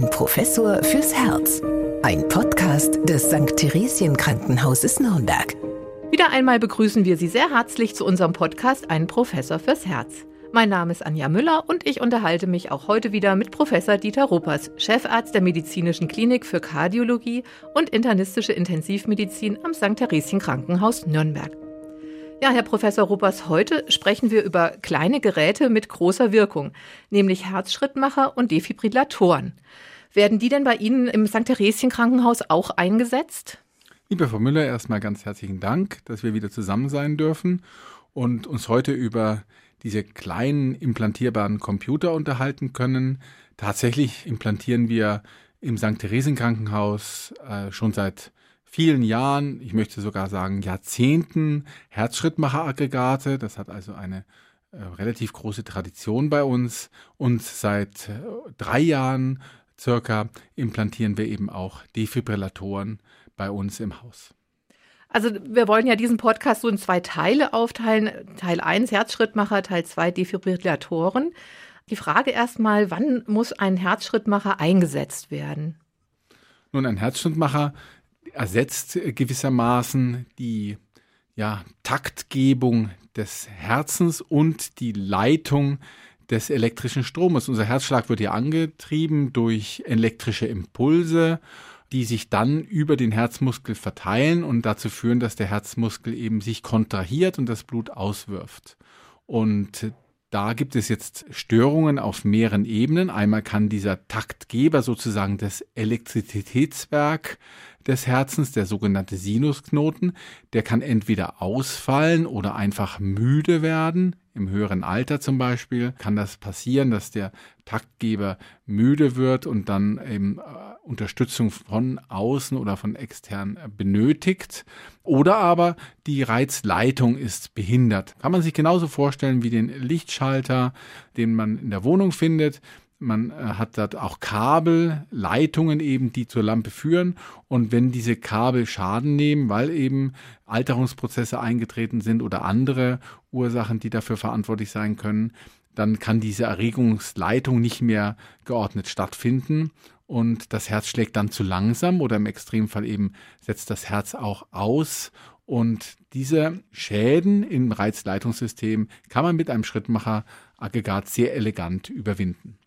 Ein Professor fürs Herz. Ein Podcast des St. Theresien Krankenhauses Nürnberg. Wieder einmal begrüßen wir Sie sehr herzlich zu unserem Podcast Ein Professor fürs Herz. Mein Name ist Anja Müller und ich unterhalte mich auch heute wieder mit Professor Dieter Ruppers, Chefarzt der Medizinischen Klinik für Kardiologie und internistische Intensivmedizin am St. Theresien Krankenhaus Nürnberg. Ja, Herr Professor Ruppers, heute sprechen wir über kleine Geräte mit großer Wirkung, nämlich Herzschrittmacher und Defibrillatoren. Werden die denn bei Ihnen im St. Theresien Krankenhaus auch eingesetzt? Liebe Frau Müller, erstmal ganz herzlichen Dank, dass wir wieder zusammen sein dürfen und uns heute über diese kleinen implantierbaren Computer unterhalten können. Tatsächlich implantieren wir im St. Theresien Krankenhaus äh, schon seit vielen Jahren, ich möchte sogar sagen Jahrzehnten, Herzschrittmacheraggregate. Das hat also eine äh, relativ große Tradition bei uns. Und seit äh, drei Jahren circa implantieren wir eben auch Defibrillatoren bei uns im Haus. Also wir wollen ja diesen Podcast so in zwei Teile aufteilen. Teil 1 Herzschrittmacher, Teil 2 Defibrillatoren. Die Frage erstmal, wann muss ein Herzschrittmacher eingesetzt werden? Nun, ein Herzschrittmacher ersetzt gewissermaßen die ja, Taktgebung des Herzens und die Leitung des elektrischen Stromes. Unser Herzschlag wird ja angetrieben durch elektrische Impulse die sich dann über den Herzmuskel verteilen und dazu führen, dass der Herzmuskel eben sich kontrahiert und das Blut auswirft. Und da gibt es jetzt Störungen auf mehreren Ebenen. Einmal kann dieser Taktgeber sozusagen das Elektrizitätswerk des Herzens, der sogenannte Sinusknoten, der kann entweder ausfallen oder einfach müde werden. Im höheren Alter zum Beispiel kann das passieren, dass der Taktgeber müde wird und dann eben äh, Unterstützung von außen oder von extern benötigt. Oder aber die Reizleitung ist behindert. Kann man sich genauso vorstellen wie den Lichtschalter, den man in der Wohnung findet. Man äh, hat dort auch Kabel, Leitungen eben, die zur Lampe führen. Und wenn diese Kabel Schaden nehmen, weil eben Alterungsprozesse eingetreten sind oder andere Ursachen, die dafür verantwortlich sein können, dann kann diese Erregungsleitung nicht mehr geordnet stattfinden und das Herz schlägt dann zu langsam oder im Extremfall eben setzt das Herz auch aus. Und diese Schäden im Reizleitungssystem kann man mit einem Schrittmacheraggregat sehr elegant überwinden.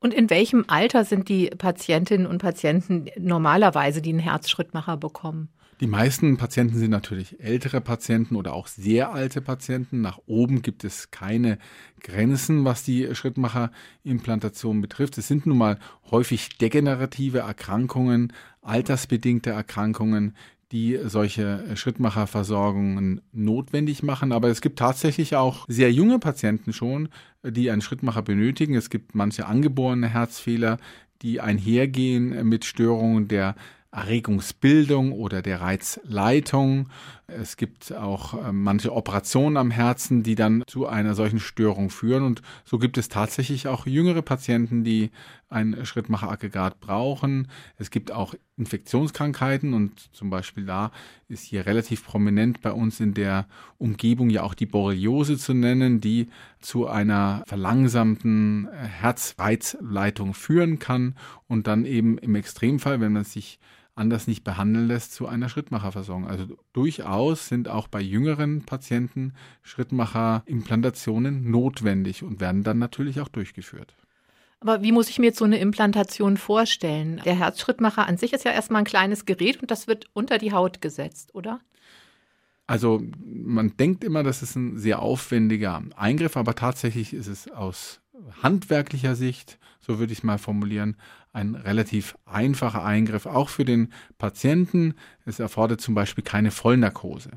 Und in welchem Alter sind die Patientinnen und Patienten normalerweise, die einen Herzschrittmacher bekommen? Die meisten Patienten sind natürlich ältere Patienten oder auch sehr alte Patienten. Nach oben gibt es keine Grenzen, was die Schrittmacherimplantation betrifft. Es sind nun mal häufig degenerative Erkrankungen, altersbedingte Erkrankungen, die solche Schrittmacherversorgungen notwendig machen. Aber es gibt tatsächlich auch sehr junge Patienten schon, die einen Schrittmacher benötigen. Es gibt manche angeborene Herzfehler, die einhergehen mit Störungen der Erregungsbildung oder der Reizleitung. Es gibt auch äh, manche Operationen am Herzen, die dann zu einer solchen Störung führen. Und so gibt es tatsächlich auch jüngere Patienten, die ein Schrittmacheraggregat brauchen. Es gibt auch Infektionskrankheiten und zum Beispiel da ist hier relativ prominent bei uns in der Umgebung ja auch die Borreliose zu nennen, die zu einer verlangsamten äh, Herzreizleitung führen kann und dann eben im Extremfall, wenn man sich anders nicht behandeln lässt, zu einer Schrittmacherversorgung. Also durchaus sind auch bei jüngeren Patienten Schrittmacherimplantationen notwendig und werden dann natürlich auch durchgeführt. Aber wie muss ich mir jetzt so eine Implantation vorstellen? Der Herzschrittmacher an sich ist ja erstmal ein kleines Gerät und das wird unter die Haut gesetzt, oder? Also man denkt immer, das ist ein sehr aufwendiger Eingriff, aber tatsächlich ist es aus handwerklicher Sicht, so würde ich es mal formulieren, ein relativ einfacher Eingriff, auch für den Patienten. Es erfordert zum Beispiel keine Vollnarkose.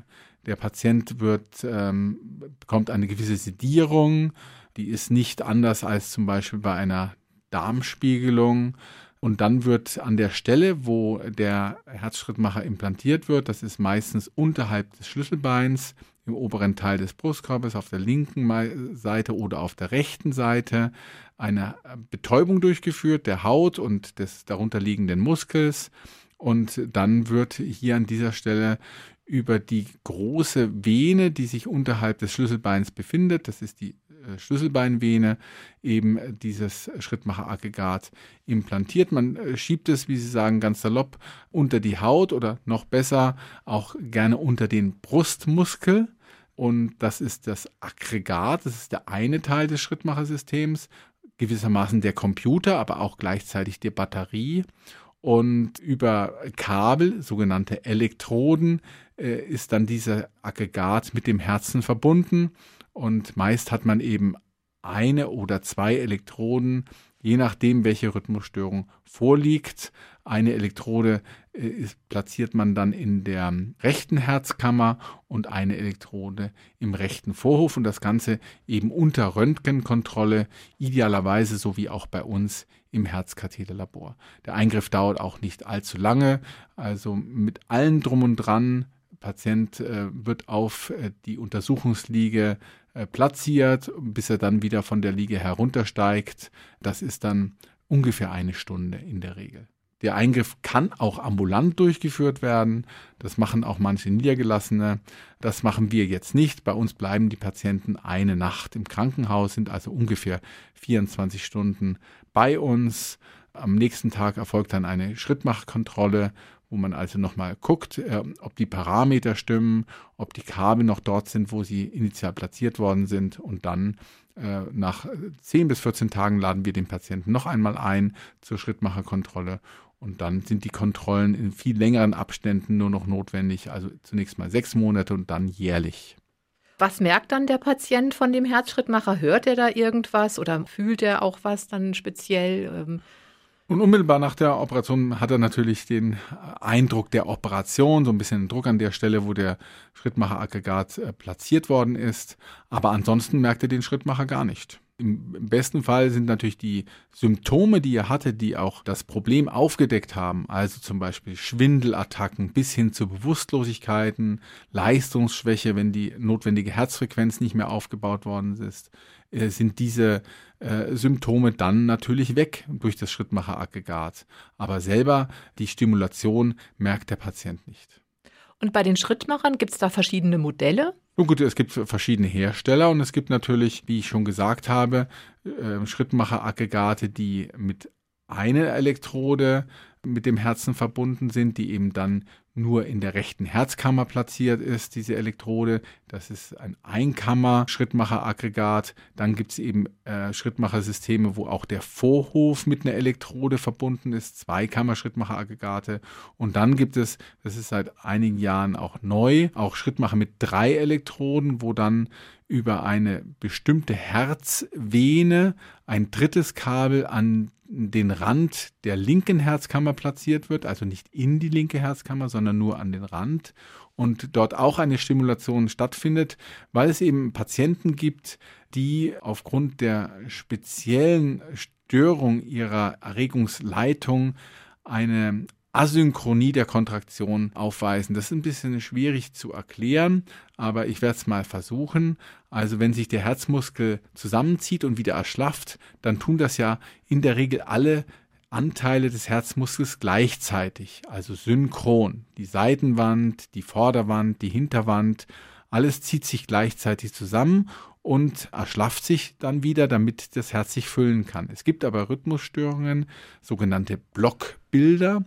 Der Patient wird, ähm, bekommt eine gewisse Sedierung, die ist nicht anders als zum Beispiel bei einer Darmspiegelung. Und dann wird an der Stelle, wo der Herzschrittmacher implantiert wird, das ist meistens unterhalb des Schlüsselbeins, im oberen Teil des Brustkorbes, auf der linken Seite oder auf der rechten Seite, eine Betäubung durchgeführt der Haut und des darunterliegenden Muskels. Und dann wird hier an dieser Stelle über die große Vene, die sich unterhalb des Schlüsselbeins befindet, das ist die Schlüsselbeinvene eben dieses Schrittmacheraggregat implantiert. Man äh, schiebt es, wie Sie sagen, ganz salopp unter die Haut oder noch besser auch gerne unter den Brustmuskel. Und das ist das Aggregat, das ist der eine Teil des Schrittmachersystems, gewissermaßen der Computer, aber auch gleichzeitig die Batterie. Und über Kabel, sogenannte Elektroden, äh, ist dann dieser Aggregat mit dem Herzen verbunden. Und meist hat man eben eine oder zwei Elektroden, je nachdem, welche Rhythmusstörung vorliegt. Eine Elektrode äh, ist, platziert man dann in der rechten Herzkammer und eine Elektrode im rechten Vorhof und das Ganze eben unter Röntgenkontrolle, idealerweise so wie auch bei uns im Herzkatheterlabor. Der Eingriff dauert auch nicht allzu lange, also mit allem drum und dran. Patient äh, wird auf äh, die Untersuchungsliege äh, platziert, bis er dann wieder von der Liege heruntersteigt. Das ist dann ungefähr eine Stunde in der Regel. Der Eingriff kann auch ambulant durchgeführt werden. Das machen auch manche Niedergelassene. Das machen wir jetzt nicht. Bei uns bleiben die Patienten eine Nacht im Krankenhaus, sind also ungefähr 24 Stunden bei uns. Am nächsten Tag erfolgt dann eine Schrittmachkontrolle, wo man also nochmal guckt, äh, ob die Parameter stimmen, ob die Kabel noch dort sind, wo sie initial platziert worden sind. Und dann äh, nach 10 bis 14 Tagen laden wir den Patienten noch einmal ein zur Schrittmacherkontrolle und dann sind die Kontrollen in viel längeren Abständen nur noch notwendig, also zunächst mal sechs Monate und dann jährlich. Was merkt dann der Patient von dem Herzschrittmacher? Hört er da irgendwas oder fühlt er auch was dann speziell? Ähm? Und unmittelbar nach der Operation hat er natürlich den Eindruck der Operation, so ein bisschen Druck an der Stelle, wo der Schrittmacheraggregat äh, platziert worden ist. Aber ansonsten merkt er den Schrittmacher gar nicht. Im besten Fall sind natürlich die Symptome, die er hatte, die auch das Problem aufgedeckt haben, also zum Beispiel Schwindelattacken bis hin zu Bewusstlosigkeiten, Leistungsschwäche, wenn die notwendige Herzfrequenz nicht mehr aufgebaut worden ist, äh, sind diese äh, Symptome dann natürlich weg durch das Schrittmacheraggregat. Aber selber die Stimulation merkt der Patient nicht. Und bei den Schrittmachern gibt es da verschiedene Modelle? Nun gut, es gibt verschiedene Hersteller und es gibt natürlich, wie ich schon gesagt habe, äh, Schrittmacheraggregate, die mit einer Elektrode mit dem Herzen verbunden sind, die eben dann nur in der rechten Herzkammer platziert ist, diese Elektrode. Das ist ein Einkammer-Schrittmacheraggregat. Dann gibt es eben äh, Schrittmachersysteme, wo auch der Vorhof mit einer Elektrode verbunden ist, Zweikammer-Schrittmacheraggregate. Und dann gibt es, das ist seit einigen Jahren auch neu, auch Schrittmacher mit drei Elektroden, wo dann über eine bestimmte Herzvene ein drittes Kabel an den Rand der linken Herzkammer platziert wird, also nicht in die linke Herzkammer, sondern nur an den Rand und dort auch eine Stimulation stattfindet, weil es eben Patienten gibt, die aufgrund der speziellen Störung ihrer Erregungsleitung eine Asynchronie der Kontraktion aufweisen. Das ist ein bisschen schwierig zu erklären, aber ich werde es mal versuchen. Also wenn sich der Herzmuskel zusammenzieht und wieder erschlafft, dann tun das ja in der Regel alle Anteile des Herzmuskels gleichzeitig, also synchron. Die Seitenwand, die Vorderwand, die Hinterwand, alles zieht sich gleichzeitig zusammen und erschlafft sich dann wieder, damit das Herz sich füllen kann. Es gibt aber Rhythmusstörungen, sogenannte Blockbilder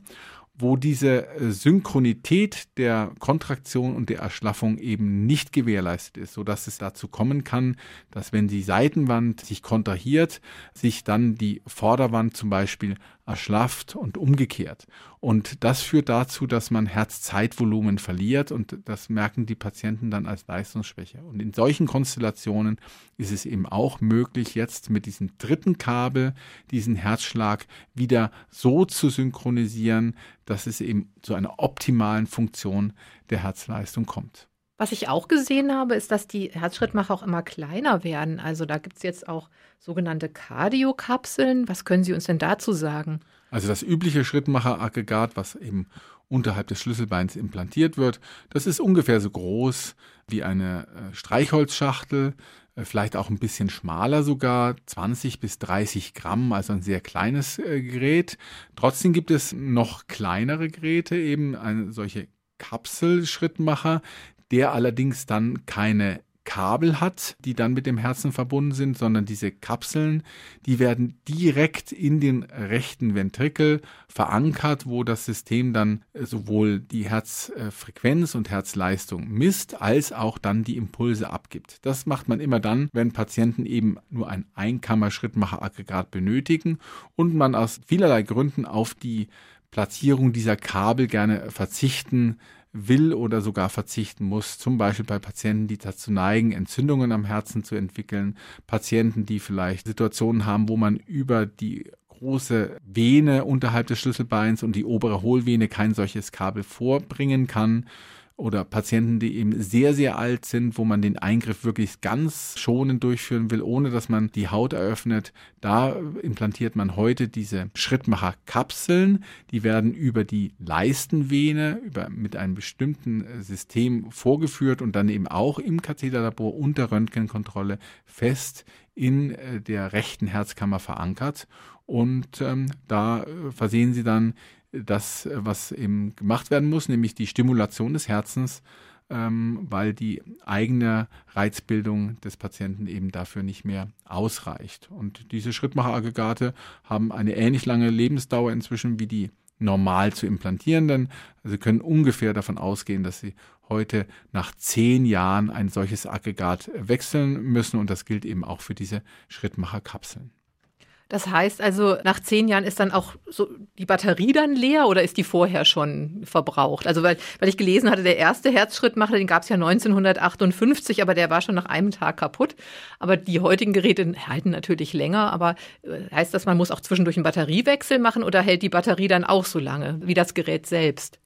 wo diese äh, Synchronität der Kontraktion und der Erschlaffung eben nicht gewährleistet ist, sodass es dazu kommen kann, dass wenn die Seitenwand sich kontrahiert, sich dann die Vorderwand zum Beispiel erschlafft und umgekehrt. Und das führt dazu, dass man Herzzeitvolumen verliert und das merken die Patienten dann als Leistungsschwäche. Und in solchen Konstellationen ist es eben auch möglich, jetzt mit diesem dritten Kabel diesen Herzschlag wieder so zu synchronisieren, dass es eben zu einer optimalen Funktion der Herzleistung kommt. Was ich auch gesehen habe, ist, dass die Herzschrittmacher auch immer kleiner werden. Also da gibt es jetzt auch sogenannte Kardiokapseln. Was können Sie uns denn dazu sagen? Also das übliche Schrittmacheraggregat, was eben unterhalb des Schlüsselbeins implantiert wird, das ist ungefähr so groß wie eine äh, Streichholzschachtel, äh, vielleicht auch ein bisschen schmaler sogar, 20 bis 30 Gramm, also ein sehr kleines äh, Gerät. Trotzdem gibt es noch kleinere Geräte, eben eine solche Kapselschrittmacher, der allerdings dann keine Kabel hat, die dann mit dem Herzen verbunden sind, sondern diese Kapseln, die werden direkt in den rechten Ventrikel verankert, wo das System dann sowohl die Herzfrequenz und Herzleistung misst, als auch dann die Impulse abgibt. Das macht man immer dann, wenn Patienten eben nur ein Einkammer-Schrittmacheraggregat benötigen und man aus vielerlei Gründen auf die Platzierung dieser Kabel gerne verzichten will oder sogar verzichten muss, zum Beispiel bei Patienten, die dazu neigen, Entzündungen am Herzen zu entwickeln, Patienten, die vielleicht Situationen haben, wo man über die große Vene unterhalb des Schlüsselbeins und die obere Hohlvene kein solches Kabel vorbringen kann oder Patienten, die eben sehr, sehr alt sind, wo man den Eingriff wirklich ganz schonend durchführen will, ohne dass man die Haut eröffnet. Da implantiert man heute diese Schrittmacherkapseln. Die werden über die Leistenvene, über, mit einem bestimmten System vorgeführt und dann eben auch im Katheterlabor unter Röntgenkontrolle fest in äh, der rechten Herzkammer verankert. Und ähm, da äh, versehen sie dann das, was eben gemacht werden muss, nämlich die Stimulation des Herzens, ähm, weil die eigene Reizbildung des Patienten eben dafür nicht mehr ausreicht. Und diese Schrittmacheraggregate haben eine ähnlich lange Lebensdauer inzwischen wie die normal zu implantierenden. Also Sie können ungefähr davon ausgehen, dass Sie heute nach zehn Jahren ein solches Aggregat wechseln müssen und das gilt eben auch für diese Schrittmacherkapseln. Das heißt also, nach zehn Jahren ist dann auch so die Batterie dann leer oder ist die vorher schon verbraucht? Also weil, weil ich gelesen hatte, der erste Herzschrittmacher, den gab es ja 1958, aber der war schon nach einem Tag kaputt. Aber die heutigen Geräte halten natürlich länger. Aber äh, heißt das, man muss auch zwischendurch einen Batteriewechsel machen oder hält die Batterie dann auch so lange wie das Gerät selbst?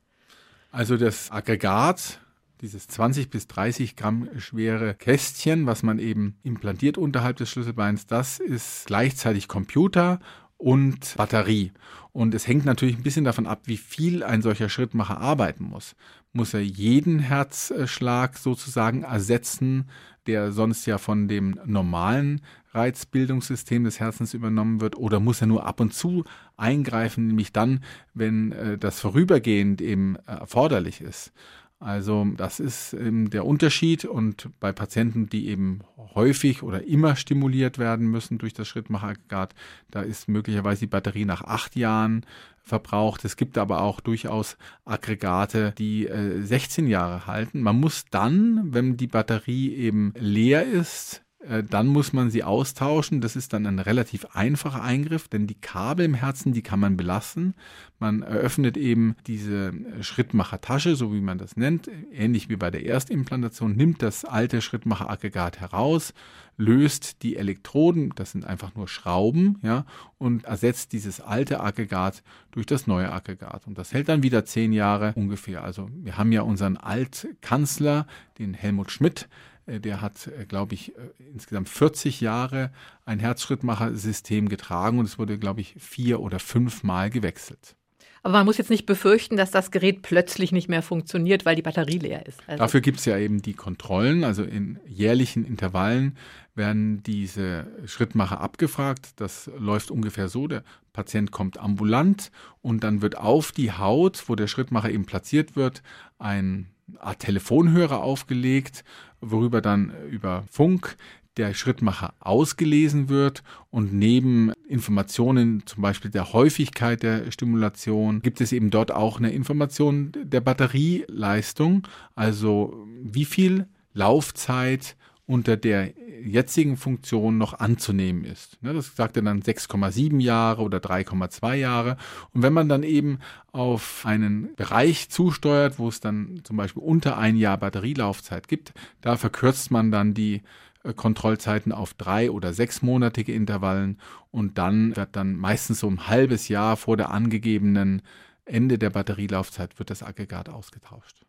Also das Aggregat dieses 20 bis 30 Gramm schwere Kästchen, was man eben implantiert unterhalb des Schlüsselbeins, das ist gleichzeitig Computer und Batterie. Und es hängt natürlich ein bisschen davon ab, wie viel ein solcher Schrittmacher arbeiten muss. Muss er jeden Herzschlag sozusagen ersetzen, der sonst ja von dem normalen Reizbildungssystem des Herzens übernommen wird, oder muss er nur ab und zu eingreifen, nämlich dann, wenn äh, das vorübergehend eben erforderlich ist. Also das ist ähm, der Unterschied und bei Patienten, die eben häufig oder immer stimuliert werden müssen durch das Schrittmacheraggregat, da ist möglicherweise die Batterie nach acht Jahren verbraucht. Es gibt aber auch durchaus Aggregate, die äh, 16 Jahre halten. Man muss dann, wenn die Batterie eben leer ist, äh, dann muss man sie austauschen. Das ist dann ein relativ einfacher Eingriff, denn die Kabel im Herzen, die kann man belassen. Man eröffnet eben diese Schrittmachertasche, so wie man das nennt, ähnlich wie bei der Erstimplantation, nimmt das alte Schrittmacheraggregat heraus, löst die Elektroden, das sind einfach nur Schrauben, ja, und ersetzt dieses alte Aggregat durch das neue Aggregat. Und das hält dann wieder zehn Jahre ungefähr. Also wir haben ja unseren Altkanzler, den Helmut Schmidt, äh, der hat, äh, glaube ich, äh, insgesamt 40 Jahre ein Herzschrittmacher-System getragen und es wurde, glaube ich, vier oder fünf Mal gewechselt. Aber man muss jetzt nicht befürchten, dass das Gerät plötzlich nicht mehr funktioniert, weil die Batterie leer ist. Also Dafür gibt es ja eben die Kontrollen. Also in jährlichen Intervallen werden diese Schrittmacher abgefragt. Das läuft ungefähr so. Der Patient kommt ambulant und dann wird auf die Haut, wo der Schrittmacher eben platziert wird, ein Art Telefonhörer aufgelegt, worüber dann über Funk der Schrittmacher ausgelesen wird und neben Informationen zum Beispiel der Häufigkeit der Stimulation gibt es eben dort auch eine Information der Batterieleistung, also wie viel Laufzeit unter der jetzigen Funktion noch anzunehmen ist. Ne, das sagt er dann 6,7 Jahre oder 3,2 Jahre. Und wenn man dann eben auf einen Bereich zusteuert, wo es dann zum Beispiel unter ein Jahr Batterielaufzeit gibt, da verkürzt man dann die äh, Kontrollzeiten auf drei oder sechsmonatige Intervallen und dann wird dann meistens so ein halbes Jahr vor der angegebenen Ende der Batterielaufzeit wird das Aggregat ausgetauscht.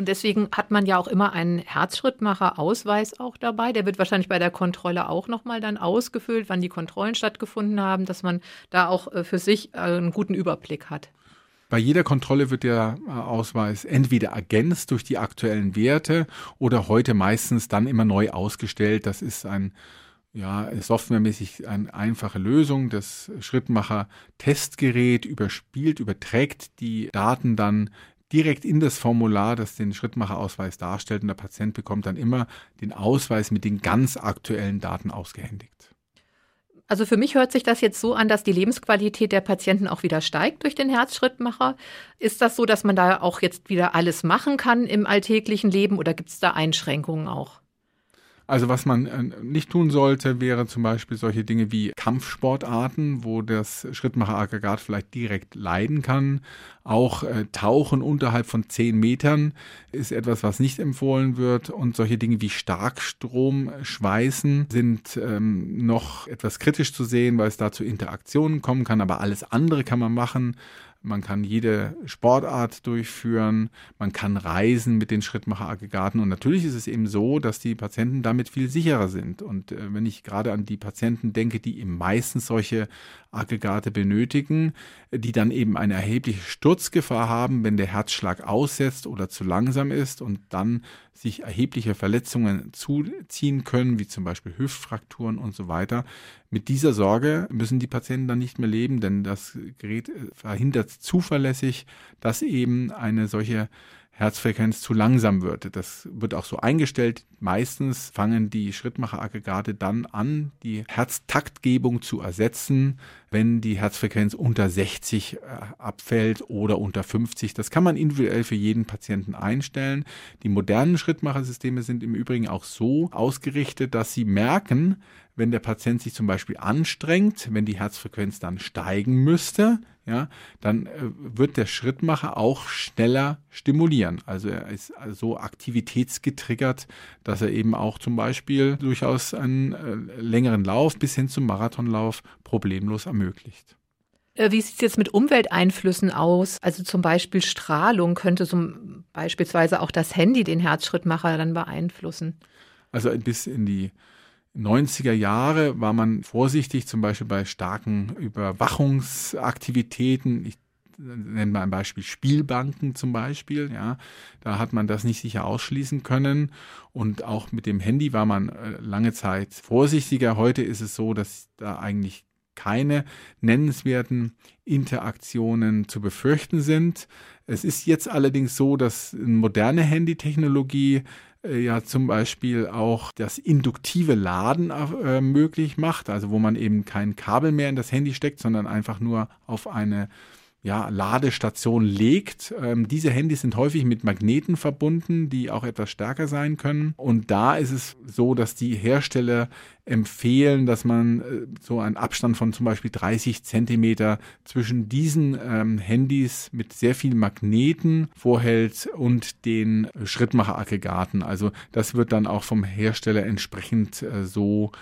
Und deswegen hat man ja auch immer einen Herzschrittmacher-Ausweis auch dabei. Der wird wahrscheinlich bei der Kontrolle auch nochmal dann ausgefüllt, wann die Kontrollen stattgefunden haben, dass man da auch äh, für sich äh, einen guten Überblick hat. Bei jeder Kontrolle wird der äh, Ausweis entweder ergänzt durch die aktuellen Werte oder heute meistens dann immer neu ausgestellt. Das ist ein ja, softwaremäßig eine einfache Lösung. Das Schrittmacher-Testgerät überspielt, überträgt die Daten dann direkt in das Formular, das den Schrittmacherausweis darstellt. Und der Patient bekommt dann immer den Ausweis mit den ganz aktuellen Daten ausgehändigt. Also für mich hört sich das jetzt so an, dass die Lebensqualität der Patienten auch wieder steigt durch den Herzschrittmacher. Ist das so, dass man da auch jetzt wieder alles machen kann im alltäglichen Leben oder gibt es da Einschränkungen auch? Also was man äh, nicht tun sollte, wäre zum Beispiel solche Dinge wie Kampfsportarten, wo das Schrittmacheraggregat vielleicht direkt leiden kann. Auch äh, Tauchen unterhalb von 10 Metern ist etwas, was nicht empfohlen wird. Und solche Dinge wie Starkstrom, Schweißen sind ähm, noch etwas kritisch zu sehen, weil es da zu Interaktionen kommen kann. Aber alles andere kann man machen. Man kann jede Sportart durchführen, man kann reisen mit den Schrittmacheraggregaten und natürlich ist es eben so, dass die Patienten damit viel sicherer sind. Und äh, wenn ich gerade an die Patienten denke, die eben meistens solche Aggregate benötigen, die dann eben eine erhebliche Sturzgefahr haben, wenn der Herzschlag aussetzt oder zu langsam ist und dann sich erhebliche Verletzungen zuziehen können, wie zum Beispiel Hüftfrakturen und so weiter. Mit dieser Sorge müssen die Patienten dann nicht mehr leben, denn das Gerät verhindert zuverlässig, dass eben eine solche Herzfrequenz zu langsam wird. Das wird auch so eingestellt. Meistens fangen die Schrittmacheraggregate dann an, die Herztaktgebung zu ersetzen, wenn die Herzfrequenz unter 60 äh, abfällt oder unter 50. Das kann man individuell für jeden Patienten einstellen. Die modernen Schrittmachersysteme sind im Übrigen auch so ausgerichtet, dass sie merken, wenn der Patient sich zum Beispiel anstrengt, wenn die Herzfrequenz dann steigen müsste, ja, dann äh, wird der Schrittmacher auch schneller stimulieren. Also er ist so aktivitätsgetriggert, dass er eben auch zum Beispiel durchaus einen äh, längeren Lauf bis hin zum Marathonlauf problemlos ermöglicht. Äh, wie sieht es jetzt mit Umwelteinflüssen aus? Also zum Beispiel Strahlung könnte so beispielsweise auch das Handy den Herzschrittmacher dann beeinflussen. Also bis in die 90er Jahre war man vorsichtig, zum Beispiel bei starken Überwachungsaktivitäten. Ich nenne mal ein Beispiel Spielbanken zum Beispiel. Ja, da hat man das nicht sicher ausschließen können. Und auch mit dem Handy war man äh, lange Zeit vorsichtiger. Heute ist es so, dass da eigentlich keine nennenswerten Interaktionen zu befürchten sind. Es ist jetzt allerdings so, dass moderne Handytechnologie ja zum Beispiel auch das induktive Laden äh, möglich macht, also wo man eben kein Kabel mehr in das Handy steckt, sondern einfach nur auf eine ja, Ladestation legt. Ähm, diese Handys sind häufig mit Magneten verbunden, die auch etwas stärker sein können. Und da ist es so, dass die Hersteller empfehlen, dass man äh, so einen Abstand von zum Beispiel 30 Zentimeter zwischen diesen ähm, Handys mit sehr vielen Magneten vorhält und den Schrittmacheraggregaten. Also das wird dann auch vom Hersteller entsprechend äh, so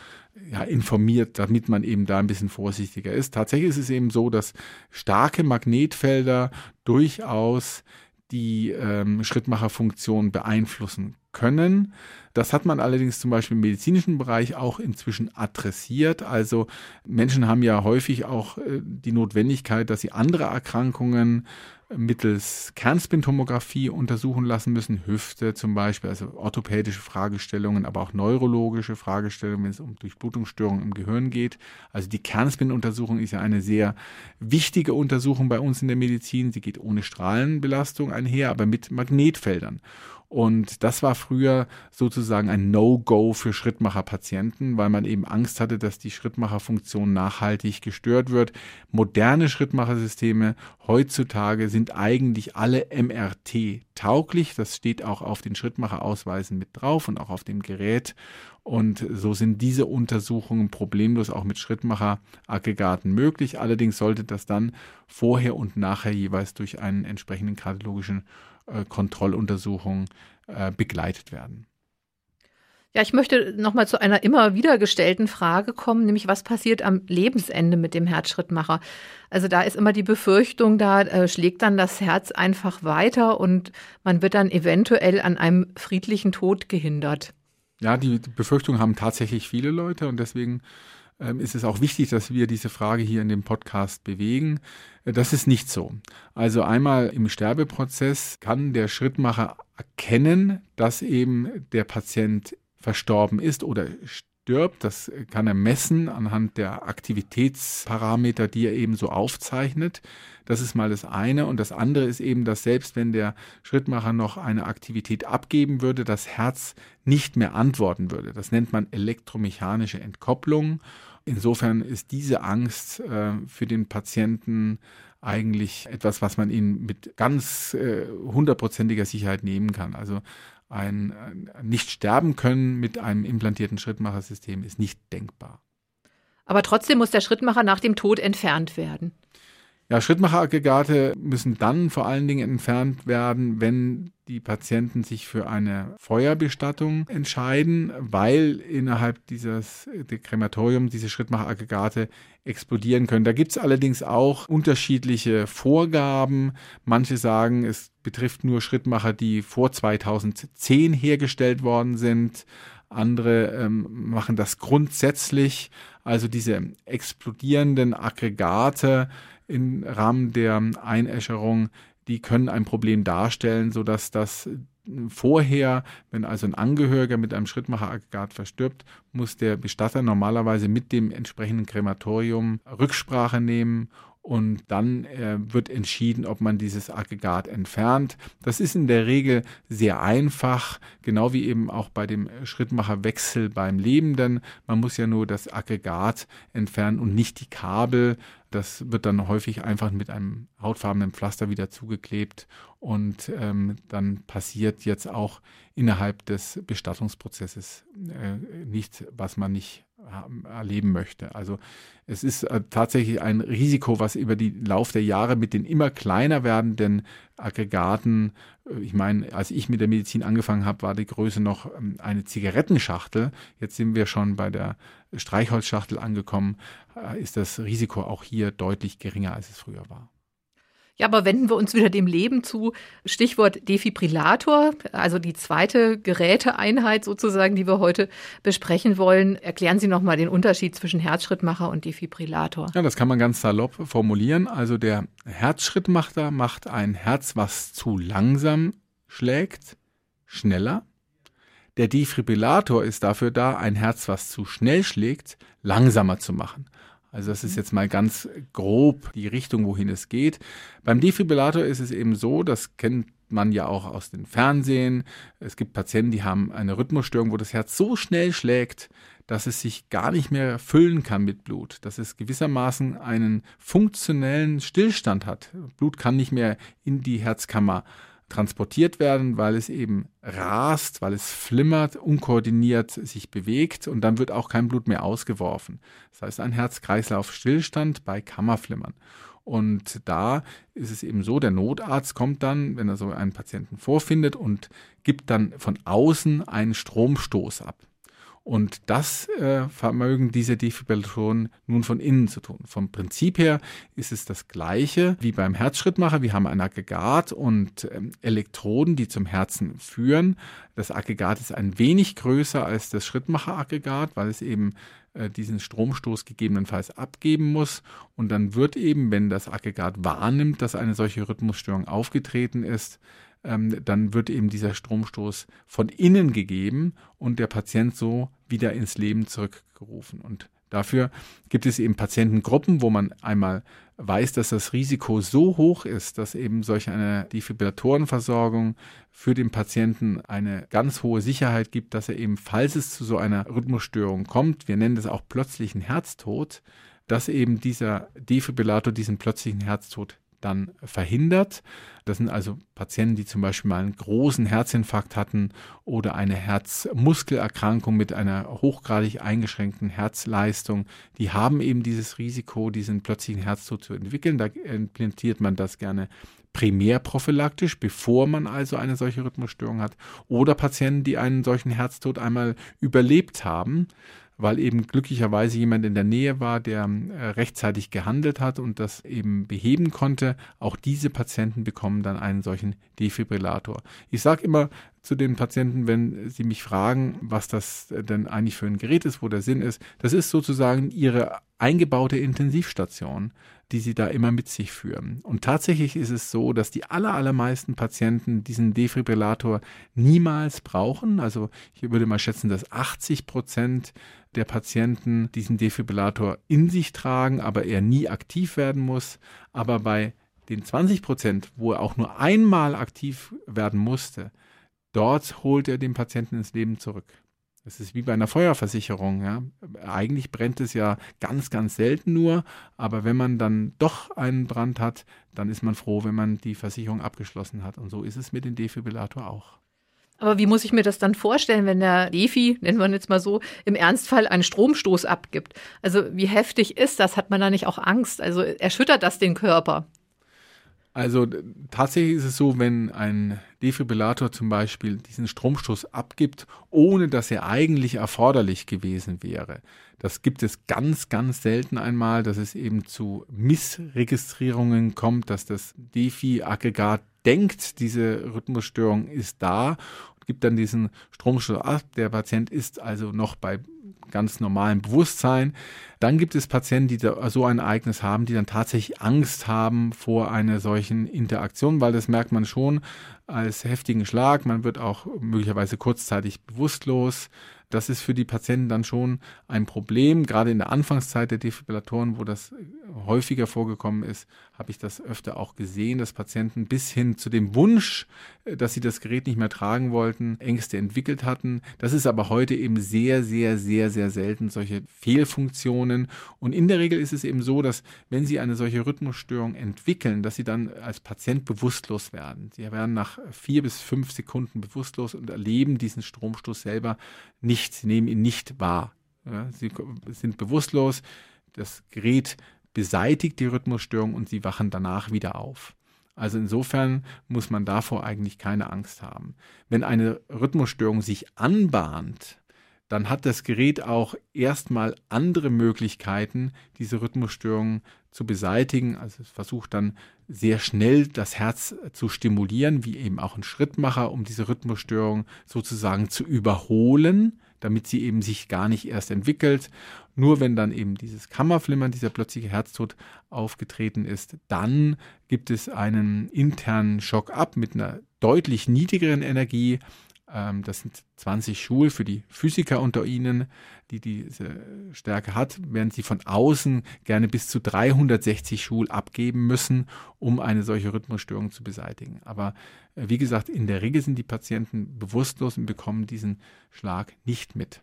ja, informiert, damit man eben da ein bisschen vorsichtiger ist. Tatsächlich ist es eben so, dass starke Magnetfelder durchaus die ähm, Schrittmacherfunktion beeinflussen können. Das hat man allerdings zum Beispiel im medizinischen Bereich auch inzwischen adressiert. Also Menschen haben ja häufig auch äh, die Notwendigkeit, dass sie andere Erkrankungen mittels Kernspintomographie untersuchen lassen müssen, Hüfte zum Beispiel, also orthopädische Fragestellungen, aber auch neurologische Fragestellungen, wenn es um Durchblutungsstörungen im Gehirn geht. Also die Kernspin-Untersuchung ist ja eine sehr wichtige Untersuchung bei uns in der Medizin. Sie geht ohne Strahlenbelastung einher, aber mit Magnetfeldern. Und das war früher sozusagen ein No-Go für Schrittmacherpatienten, weil man eben Angst hatte, dass die Schrittmacherfunktion nachhaltig gestört wird. Moderne Schrittmachersysteme heutzutage sind eigentlich alle MRT tauglich. Das steht auch auf den Schrittmacherausweisen mit drauf und auch auf dem Gerät. Und so sind diese Untersuchungen problemlos auch mit Schrittmacheraggregaten möglich. Allerdings sollte das dann vorher und nachher jeweils durch einen entsprechenden kardiologischen Kontrolluntersuchung äh, begleitet werden. Ja, ich möchte nochmal zu einer immer wieder gestellten Frage kommen, nämlich was passiert am Lebensende mit dem Herzschrittmacher? Also da ist immer die Befürchtung, da äh, schlägt dann das Herz einfach weiter und man wird dann eventuell an einem friedlichen Tod gehindert. Ja, die, die Befürchtung haben tatsächlich viele Leute und deswegen ist es auch wichtig, dass wir diese Frage hier in dem Podcast bewegen. Äh, das ist nicht so. Also einmal im Sterbeprozess kann der Schrittmacher erkennen, dass eben der Patient verstorben ist oder verstirbt. Das kann er messen anhand der Aktivitätsparameter, die er eben so aufzeichnet. Das ist mal das eine. Und das andere ist eben, dass selbst wenn der Schrittmacher noch eine Aktivität abgeben würde, das Herz nicht mehr antworten würde. Das nennt man elektromechanische Entkopplung. Insofern ist diese Angst äh, für den Patienten eigentlich etwas, was man ihnen mit ganz äh, hundertprozentiger Sicherheit nehmen kann. Also ein, ein nicht sterben können mit einem implantierten Schrittmachersystem ist nicht denkbar. Aber trotzdem muss der Schrittmacher nach dem Tod entfernt werden. Ja, Schrittmacheraggregate müssen dann vor allen Dingen entfernt werden, wenn die Patienten sich für eine Feuerbestattung entscheiden, weil innerhalb dieses Krematoriums diese Schrittmacheraggregate explodieren können. Da gibt es allerdings auch unterschiedliche Vorgaben. Manche sagen, es betrifft nur Schrittmacher, die vor 2010 hergestellt worden sind. Andere ähm, machen das grundsätzlich. Also diese explodierenden Aggregate im Rahmen der Einäscherung, die können ein Problem darstellen, sodass das vorher, wenn also ein Angehöriger mit einem Schrittmacheraggregat verstirbt, muss der Bestatter normalerweise mit dem entsprechenden Krematorium Rücksprache nehmen und dann äh, wird entschieden, ob man dieses Aggregat entfernt. Das ist in der Regel sehr einfach, genau wie eben auch bei dem Schrittmacherwechsel beim Lebenden. Man muss ja nur das Aggregat entfernen und nicht die Kabel. Das wird dann häufig einfach mit einem hautfarbenen Pflaster wieder zugeklebt und ähm, dann passiert jetzt auch innerhalb des Bestattungsprozesses äh, nichts, was man nicht erleben möchte. Also es ist äh, tatsächlich ein Risiko, was über die Lauf der Jahre mit den immer kleiner werdenden Aggregaten, äh, ich meine, als ich mit der Medizin angefangen habe, war die Größe noch ähm, eine Zigarettenschachtel. Jetzt sind wir schon bei der Streichholzschachtel angekommen, äh, ist das Risiko auch hier deutlich geringer, als es früher war. Ja, aber wenden wir uns wieder dem Leben zu. Stichwort Defibrillator, also die zweite Geräteeinheit sozusagen, die wir heute besprechen wollen. Erklären Sie nochmal den Unterschied zwischen Herzschrittmacher und Defibrillator. Ja, das kann man ganz salopp formulieren. Also der Herzschrittmacher macht ein Herz, was zu langsam schlägt, schneller. Der Defibrillator ist dafür da, ein Herz, was zu schnell schlägt, langsamer zu machen. Also das ist jetzt mal ganz grob die Richtung, wohin es geht. Beim Defibrillator ist es eben so, das kennt man ja auch aus den Fernsehen. Es gibt Patienten, die haben eine Rhythmusstörung, wo das Herz so schnell schlägt, dass es sich gar nicht mehr füllen kann mit Blut, dass es gewissermaßen einen funktionellen Stillstand hat. Blut kann nicht mehr in die Herzkammer transportiert werden, weil es eben rast, weil es flimmert, unkoordiniert sich bewegt und dann wird auch kein Blut mehr ausgeworfen. Das heißt ein Herz-Kreislauf-Stillstand bei Kammerflimmern. Und da ist es eben so, der Notarzt kommt dann, wenn er so einen Patienten vorfindet und gibt dann von außen einen Stromstoß ab. Und das äh, vermögen diese Defibrillatoren nun von innen zu tun. Vom Prinzip her ist es das gleiche wie beim Herzschrittmacher. Wir haben ein Aggregat und ähm, Elektroden, die zum Herzen führen. Das Aggregat ist ein wenig größer als das Schrittmacheraggregat, weil es eben äh, diesen Stromstoß gegebenenfalls abgeben muss. Und dann wird eben, wenn das Aggregat wahrnimmt, dass eine solche Rhythmusstörung aufgetreten ist, ähm, dann wird eben dieser Stromstoß von innen gegeben und der Patient so wieder ins Leben zurückgerufen. Und dafür gibt es eben Patientengruppen, wo man einmal weiß, dass das Risiko so hoch ist, dass eben solch eine Defibrillatorenversorgung für den Patienten eine ganz hohe Sicherheit gibt, dass er eben, falls es zu so einer Rhythmusstörung kommt, wir nennen das auch plötzlichen Herztod, dass eben dieser Defibrillator diesen plötzlichen Herztod dann verhindert. Das sind also Patienten, die zum Beispiel mal einen großen Herzinfarkt hatten oder eine Herzmuskelerkrankung mit einer hochgradig eingeschränkten Herzleistung. Die haben eben dieses Risiko, diesen plötzlichen Herztod zu entwickeln. Da implantiert man das gerne primärprophylaktisch, bevor man also eine solche Rhythmusstörung hat. Oder Patienten, die einen solchen Herztod einmal überlebt haben weil eben glücklicherweise jemand in der Nähe war, der äh, rechtzeitig gehandelt hat und das eben beheben konnte. Auch diese Patienten bekommen dann einen solchen Defibrillator. Ich sage immer zu den Patienten, wenn sie mich fragen, was das denn eigentlich für ein Gerät ist, wo der Sinn ist. Das ist sozusagen ihre eingebaute Intensivstation, die sie da immer mit sich führen. Und tatsächlich ist es so, dass die aller, allermeisten Patienten diesen Defibrillator niemals brauchen. Also ich würde mal schätzen, dass 80 Prozent der Patienten diesen Defibrillator in sich tragen, aber er nie aktiv werden muss. Aber bei den 20 Prozent, wo er auch nur einmal aktiv werden musste, dort holt er den Patienten ins Leben zurück. Es ist wie bei einer Feuerversicherung. Ja. Eigentlich brennt es ja ganz, ganz selten nur, aber wenn man dann doch einen Brand hat, dann ist man froh, wenn man die Versicherung abgeschlossen hat. Und so ist es mit dem Defibrillator auch. Aber wie muss ich mir das dann vorstellen, wenn der Defi, nennen wir ihn jetzt mal so, im Ernstfall einen Stromstoß abgibt? Also wie heftig ist das? Hat man da nicht auch Angst? Also erschüttert das den Körper? Also tatsächlich ist es so, wenn ein Defibrillator zum Beispiel diesen Stromstoß abgibt, ohne dass er eigentlich erforderlich gewesen wäre. Das gibt es ganz, ganz selten einmal, dass es eben zu Missregistrierungen kommt, dass das Defi-Aggregat denkt, diese Rhythmusstörung ist da und gibt dann diesen Stromstoß ab. Der Patient ist also noch bei ganz normalem Bewusstsein. Dann gibt es Patienten, die so ein Ereignis haben, die dann tatsächlich Angst haben vor einer solchen Interaktion, weil das merkt man schon als heftigen Schlag. Man wird auch möglicherweise kurzzeitig bewusstlos. Das ist für die Patienten dann schon ein Problem. Gerade in der Anfangszeit der Defibrillatoren, wo das häufiger vorgekommen ist, habe ich das öfter auch gesehen, dass Patienten bis hin zu dem Wunsch, äh, dass sie das Gerät nicht mehr tragen wollten, Ängste entwickelt hatten. Das ist aber heute eben sehr, sehr, sehr, sehr selten, solche Fehlfunktionen. Und in der Regel ist es eben so, dass wenn sie eine solche Rhythmusstörung entwickeln, dass sie dann als Patient bewusstlos werden. Sie werden nach vier bis fünf Sekunden bewusstlos und erleben diesen Stromstoß selber nicht nicht, sie nehmen ihn nicht wahr. Ja, sie sind bewusstlos, das Gerät beseitigt die Rhythmusstörung und sie wachen danach wieder auf. Also insofern muss man davor eigentlich keine Angst haben. Wenn eine Rhythmusstörung sich anbahnt, dann hat das Gerät auch erstmal andere Möglichkeiten, diese Rhythmusstörung zu beseitigen. Also es versucht dann sehr schnell das Herz zu stimulieren, wie eben auch ein Schrittmacher, um diese Rhythmusstörung sozusagen zu überholen damit sie eben sich gar nicht erst entwickelt. Nur wenn dann eben dieses Kammerflimmern, dieser plötzliche Herztod aufgetreten ist, dann gibt es einen internen Schock ab mit einer deutlich niedrigeren Energie, das sind 20 Joule für die Physiker unter Ihnen, die diese Stärke hat, während sie von außen gerne bis zu 360 Joule abgeben müssen, um eine solche Rhythmusstörung zu beseitigen. Aber äh, wie gesagt, in der Regel sind die Patienten bewusstlos und bekommen diesen Schlag nicht mit.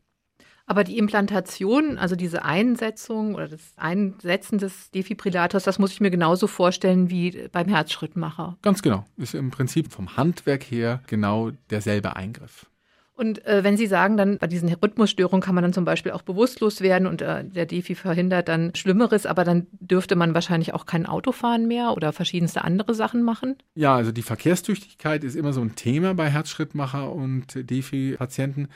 Aber die Implantation, also diese Einsetzung oder das Einsetzen des Defibrillators, das muss ich mir genauso vorstellen wie beim Herzschrittmacher. Ganz genau. Ist im Prinzip vom Handwerk her genau derselbe Eingriff. Und äh, wenn Sie sagen, dann bei diesen Rhythmusstörungen kann man dann zum Beispiel auch bewusstlos werden und äh, der Defi verhindert dann Schlimmeres, aber dann dürfte man wahrscheinlich auch kein Auto fahren mehr oder verschiedenste andere Sachen machen? Ja, also die Verkehrstüchtigkeit ist immer so ein Thema bei Herzschrittmacher und Defi-Patienten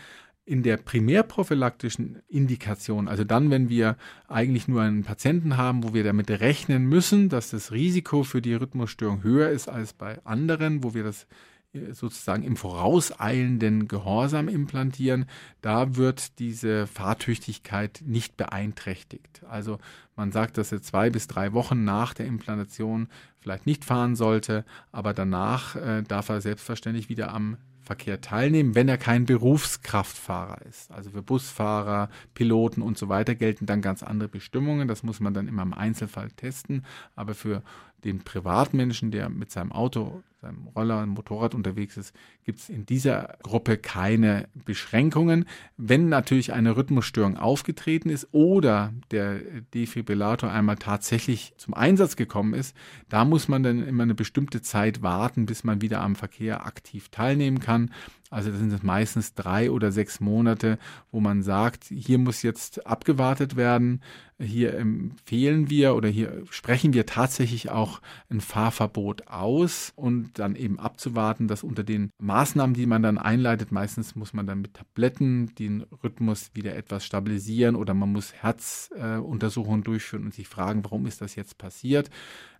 in der primärprophylaktischen Indikation, also dann, wenn wir eigentlich nur einen Patienten haben, wo wir damit rechnen müssen, dass das Risiko für die Rhythmusstörung höher ist als bei anderen, wo wir das äh, sozusagen im vorauseilenden Gehorsam implantieren, da wird diese Fahrtüchtigkeit nicht beeinträchtigt. Also man sagt, dass er zwei bis drei Wochen nach der Implantation vielleicht nicht fahren sollte, aber danach äh, darf er selbstverständlich wieder am Verkehr teilnehmen, wenn er kein Berufskraftfahrer ist. Also für Busfahrer, Piloten und so weiter gelten dann ganz andere Bestimmungen. Das muss man dann immer im Einzelfall testen. Aber für den Privatmenschen, der mit seinem Auto, seinem Roller, Motorrad unterwegs ist, gibt es in dieser Gruppe keine Beschränkungen. Wenn natürlich eine Rhythmusstörung aufgetreten ist oder der Defibrillator einmal tatsächlich zum Einsatz gekommen ist, da muss man dann immer eine bestimmte Zeit warten, bis man wieder am Verkehr aktiv teilnehmen kann. Also das sind meistens drei oder sechs Monate, wo man sagt, hier muss jetzt abgewartet werden. Hier empfehlen wir oder hier sprechen wir tatsächlich auch ein Fahrverbot aus und dann eben abzuwarten, dass unter den Maßnahmen, die man dann einleitet, meistens muss man dann mit Tabletten den Rhythmus wieder etwas stabilisieren oder man muss Herzuntersuchungen äh, durchführen und sich fragen, warum ist das jetzt passiert.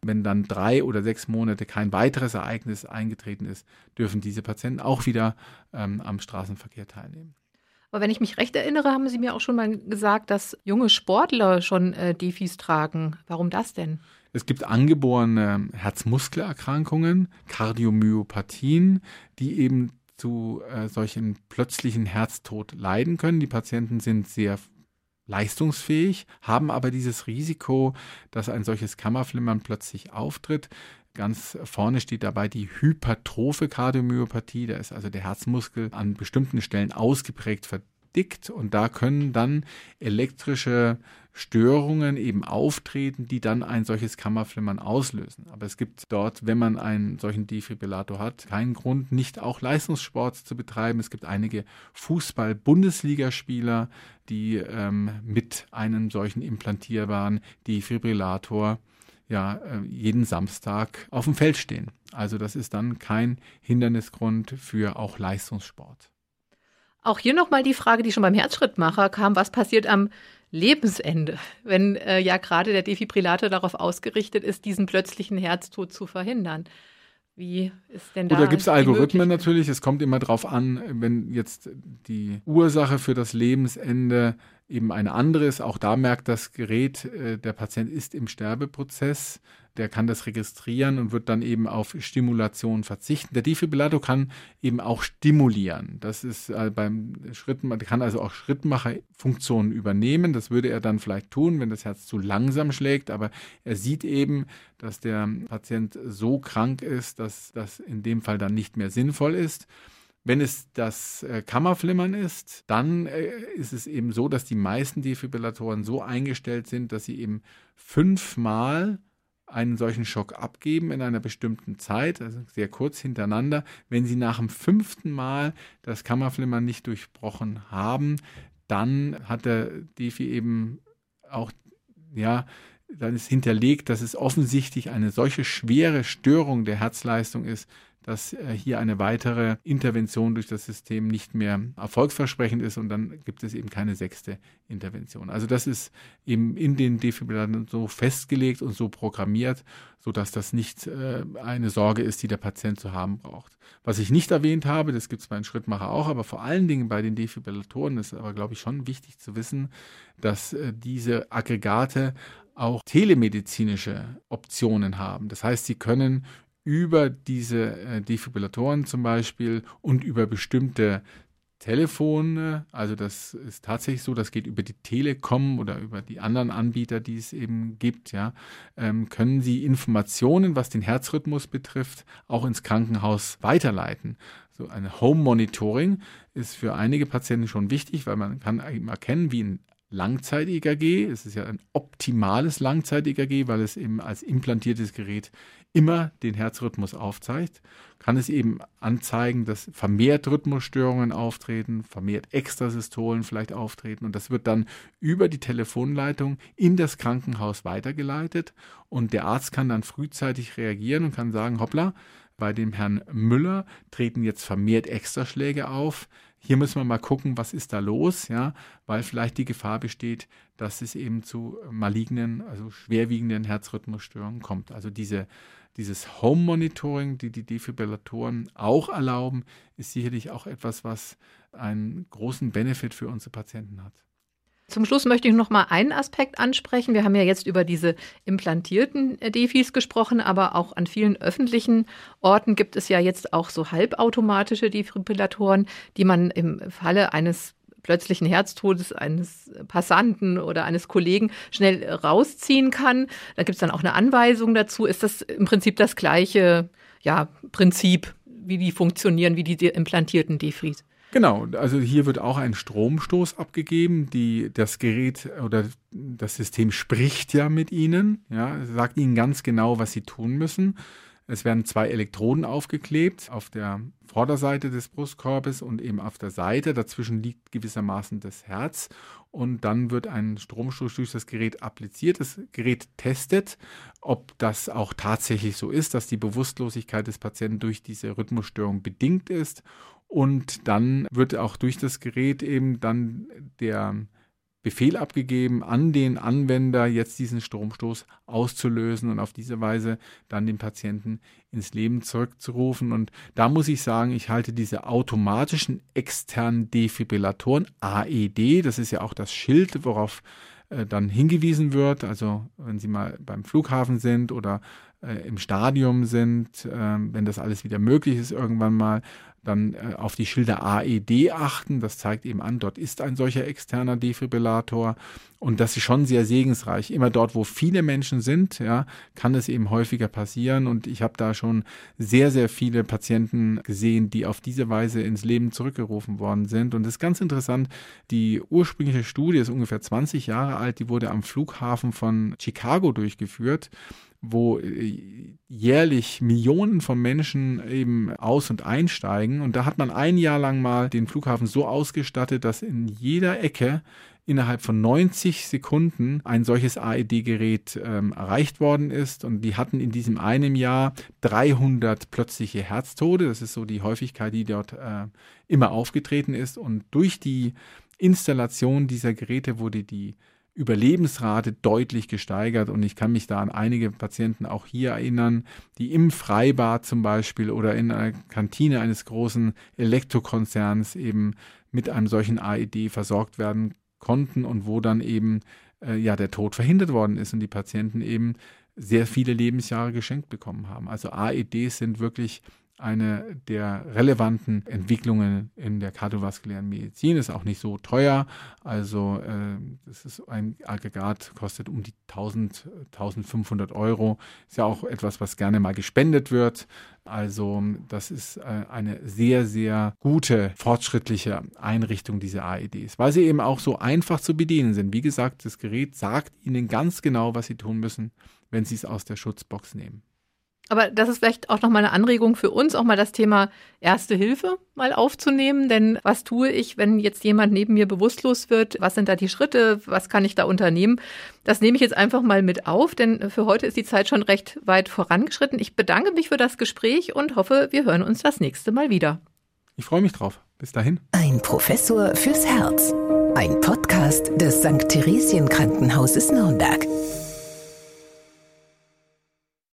Wenn dann drei oder sechs Monate kein weiteres Ereignis eingetreten ist, dürfen diese Patienten auch wieder ähm, am Straßenverkehr teilnehmen. Aber wenn ich mich recht erinnere, haben Sie mir auch schon mal gesagt, dass junge Sportler schon äh, Defis tragen. Warum das denn? Es gibt angeborene Herzmuskelerkrankungen, Kardiomyopathien, die eben zu äh, solchen plötzlichen Herztod leiden können. Die Patienten sind sehr leistungsfähig, haben aber dieses Risiko, dass ein solches Kammerflimmern plötzlich auftritt. Ganz vorne steht dabei die hypertrophe Kardiomyopathie. Da ist also der Herzmuskel an bestimmten Stellen ausgeprägt verdickt und da können dann elektrische Störungen eben auftreten, die dann ein solches Kammerflimmern auslösen. Aber es gibt dort, wenn man einen solchen Defibrillator hat, keinen Grund, nicht auch Leistungssport zu betreiben. Es gibt einige Fußball-Bundesligaspieler, die ähm, mit einem solchen implantierbaren Defibrillator ja äh, jeden Samstag auf dem Feld stehen. Also das ist dann kein Hindernisgrund für auch Leistungssport. Auch hier nochmal die Frage, die schon beim Herzschrittmacher kam, was passiert am Lebensende, wenn äh, ja gerade der Defibrillator darauf ausgerichtet ist, diesen plötzlichen Herztod zu verhindern. Wie ist denn da? Oder gibt es Algorithmen natürlich? Es kommt immer darauf an, wenn jetzt die Ursache für das Lebensende eben eine andere ist. Auch da merkt das Gerät, äh, der Patient ist im Sterbeprozess der kann das registrieren und wird dann eben auf Stimulation verzichten. Der Defibrillator kann eben auch stimulieren. Das ist äh, beim Schritt, kann also auch Schrittmacherfunktionen übernehmen. Das würde er dann vielleicht tun, wenn das Herz zu langsam schlägt. Aber er sieht eben, dass der Patient so krank ist, dass das in dem Fall dann nicht mehr sinnvoll ist. Wenn es das äh, Kammerflimmern ist, dann äh, ist es eben so, dass die meisten Defibrillatoren so eingestellt sind, dass sie eben fünfmal einen solchen Schock abgeben in einer bestimmten Zeit, also sehr kurz hintereinander. Wenn Sie nach dem fünften Mal das Kammerflimmern nicht durchbrochen haben, dann hat der Defi eben auch, ja, dann ist hinterlegt, dass es offensichtlich eine solche schwere Störung der Herzleistung ist, dass äh, hier eine weitere Intervention durch das System nicht mehr erfolgsversprechend ist und dann gibt es eben keine sechste Intervention. Also das ist eben in den Defibrillatoren so festgelegt und so programmiert, sodass das nicht äh, eine Sorge ist, die der Patient zu haben braucht. Was ich nicht erwähnt habe, das gibt es bei den Schrittmacher auch, aber vor allen Dingen bei den Defibrillatoren ist aber, glaube ich, schon wichtig zu wissen, dass äh, diese Aggregate auch telemedizinische Optionen haben. Das heißt, sie können über diese äh, Defibrillatoren zum Beispiel und über bestimmte Telefone, also das ist tatsächlich so, das geht über die Telekom oder über die anderen Anbieter, die es eben gibt, ja, ähm, können Sie Informationen, was den Herzrhythmus betrifft, auch ins Krankenhaus weiterleiten. So ein Home Monitoring ist für einige Patienten schon wichtig, weil man kann eben erkennen, wie ein Langzeit-EKG, es ist ja ein optimales Langzeit-EKG, weil es eben als implantiertes Gerät immer den Herzrhythmus aufzeigt, kann es eben anzeigen, dass vermehrt Rhythmusstörungen auftreten, vermehrt Extrasystolen vielleicht auftreten. Und das wird dann über die Telefonleitung in das Krankenhaus weitergeleitet. Und der Arzt kann dann frühzeitig reagieren und kann sagen, hoppla, bei dem Herrn Müller treten jetzt vermehrt Extraschläge auf. Hier müssen wir mal gucken, was ist da los, ja, weil vielleicht die Gefahr besteht, dass es eben zu malignen, also schwerwiegenden Herzrhythmusstörungen kommt. Also diese dieses Home Monitoring, die die Defibrillatoren auch erlauben, ist sicherlich auch etwas, was einen großen Benefit für unsere Patienten hat. Zum Schluss möchte ich noch mal einen Aspekt ansprechen. Wir haben ja jetzt über diese implantierten äh, Defis gesprochen, aber auch an vielen öffentlichen Orten gibt es ja jetzt auch so halbautomatische Defibrillatoren, die man im Falle eines plötzlichen Herztodes eines Passanten oder eines Kollegen schnell rausziehen kann. Da gibt es dann auch eine Anweisung dazu. Ist das im Prinzip das gleiche ja, Prinzip, wie die funktionieren, wie die implantierten Defris? Genau, also hier wird auch ein Stromstoß abgegeben. Die, das Gerät oder das System spricht ja mit Ihnen, ja, sagt Ihnen ganz genau, was Sie tun müssen. Es werden zwei Elektroden aufgeklebt auf der Vorderseite des Brustkorbes und eben auf der Seite. Dazwischen liegt gewissermaßen das Herz und dann wird ein Stromstoß durch das Gerät appliziert. Das Gerät testet, ob das auch tatsächlich so ist, dass die Bewusstlosigkeit des Patienten durch diese Rhythmusstörung bedingt ist. Und dann wird auch durch das Gerät eben dann der Befehl abgegeben an den Anwender, jetzt diesen Stromstoß auszulösen und auf diese Weise dann den Patienten ins Leben zurückzurufen. Und da muss ich sagen, ich halte diese automatischen externen Defibrillatoren, AED, das ist ja auch das Schild, worauf äh, dann hingewiesen wird. Also wenn Sie mal beim Flughafen sind oder äh, im Stadium sind, äh, wenn das alles wieder möglich ist irgendwann mal, dann äh, auf die Schilder AED achten. Das zeigt eben an, dort ist ein solcher externer Defibrillator. Und das ist schon sehr segensreich. Immer dort, wo viele Menschen sind, ja, kann es eben häufiger passieren. Und ich habe da schon sehr, sehr viele Patienten gesehen, die auf diese Weise ins Leben zurückgerufen worden sind. Und das ist ganz interessant. Die ursprüngliche Studie ist ungefähr 20 Jahre alt. Die wurde am Flughafen von Chicago durchgeführt wo äh, jährlich Millionen von Menschen eben aus- und einsteigen. Und da hat man ein Jahr lang mal den Flughafen so ausgestattet, dass in jeder Ecke innerhalb von 90 Sekunden ein solches AED-Gerät ähm, erreicht worden ist. Und die hatten in diesem einen Jahr 300 plötzliche Herztode. Das ist so die Häufigkeit, die dort äh, immer aufgetreten ist. Und durch die Installation dieser Geräte wurde die Überlebensrate deutlich gesteigert. Und ich kann mich da an einige Patienten auch hier erinnern, die im Freibad zum Beispiel oder in einer Kantine eines großen Elektrokonzerns eben mit einem solchen AED versorgt werden konnten und wo dann eben äh, ja der Tod verhindert worden ist und die Patienten eben sehr viele Lebensjahre geschenkt bekommen haben. Also AEDs sind wirklich eine der relevanten Entwicklungen in der kardiovaskulären Medizin. Ist auch nicht so teuer. Also äh, das ist ein Aggregat, kostet um die 1000, 1500 Euro. Ist ja auch etwas, was gerne mal gespendet wird. Also das ist äh, eine sehr, sehr gute, fortschrittliche Einrichtung dieser AEDs, weil sie eben auch so einfach zu bedienen sind. Wie gesagt, das Gerät sagt Ihnen ganz genau, was Sie tun müssen, wenn Sie es aus der Schutzbox nehmen. Aber das ist vielleicht auch nochmal eine Anregung für uns, auch mal das Thema Erste Hilfe mal aufzunehmen. Denn was tue ich, wenn jetzt jemand neben mir bewusstlos wird? Was sind da die Schritte? Was kann ich da unternehmen? Das nehme ich jetzt einfach mal mit auf, denn für heute ist die Zeit schon recht weit vorangeschritten. Ich bedanke mich für das Gespräch und hoffe, wir hören uns das nächste Mal wieder. Ich freue mich drauf. Bis dahin. Ein Professor fürs Herz. Ein Podcast des St. Theresien Krankenhauses Nürnberg.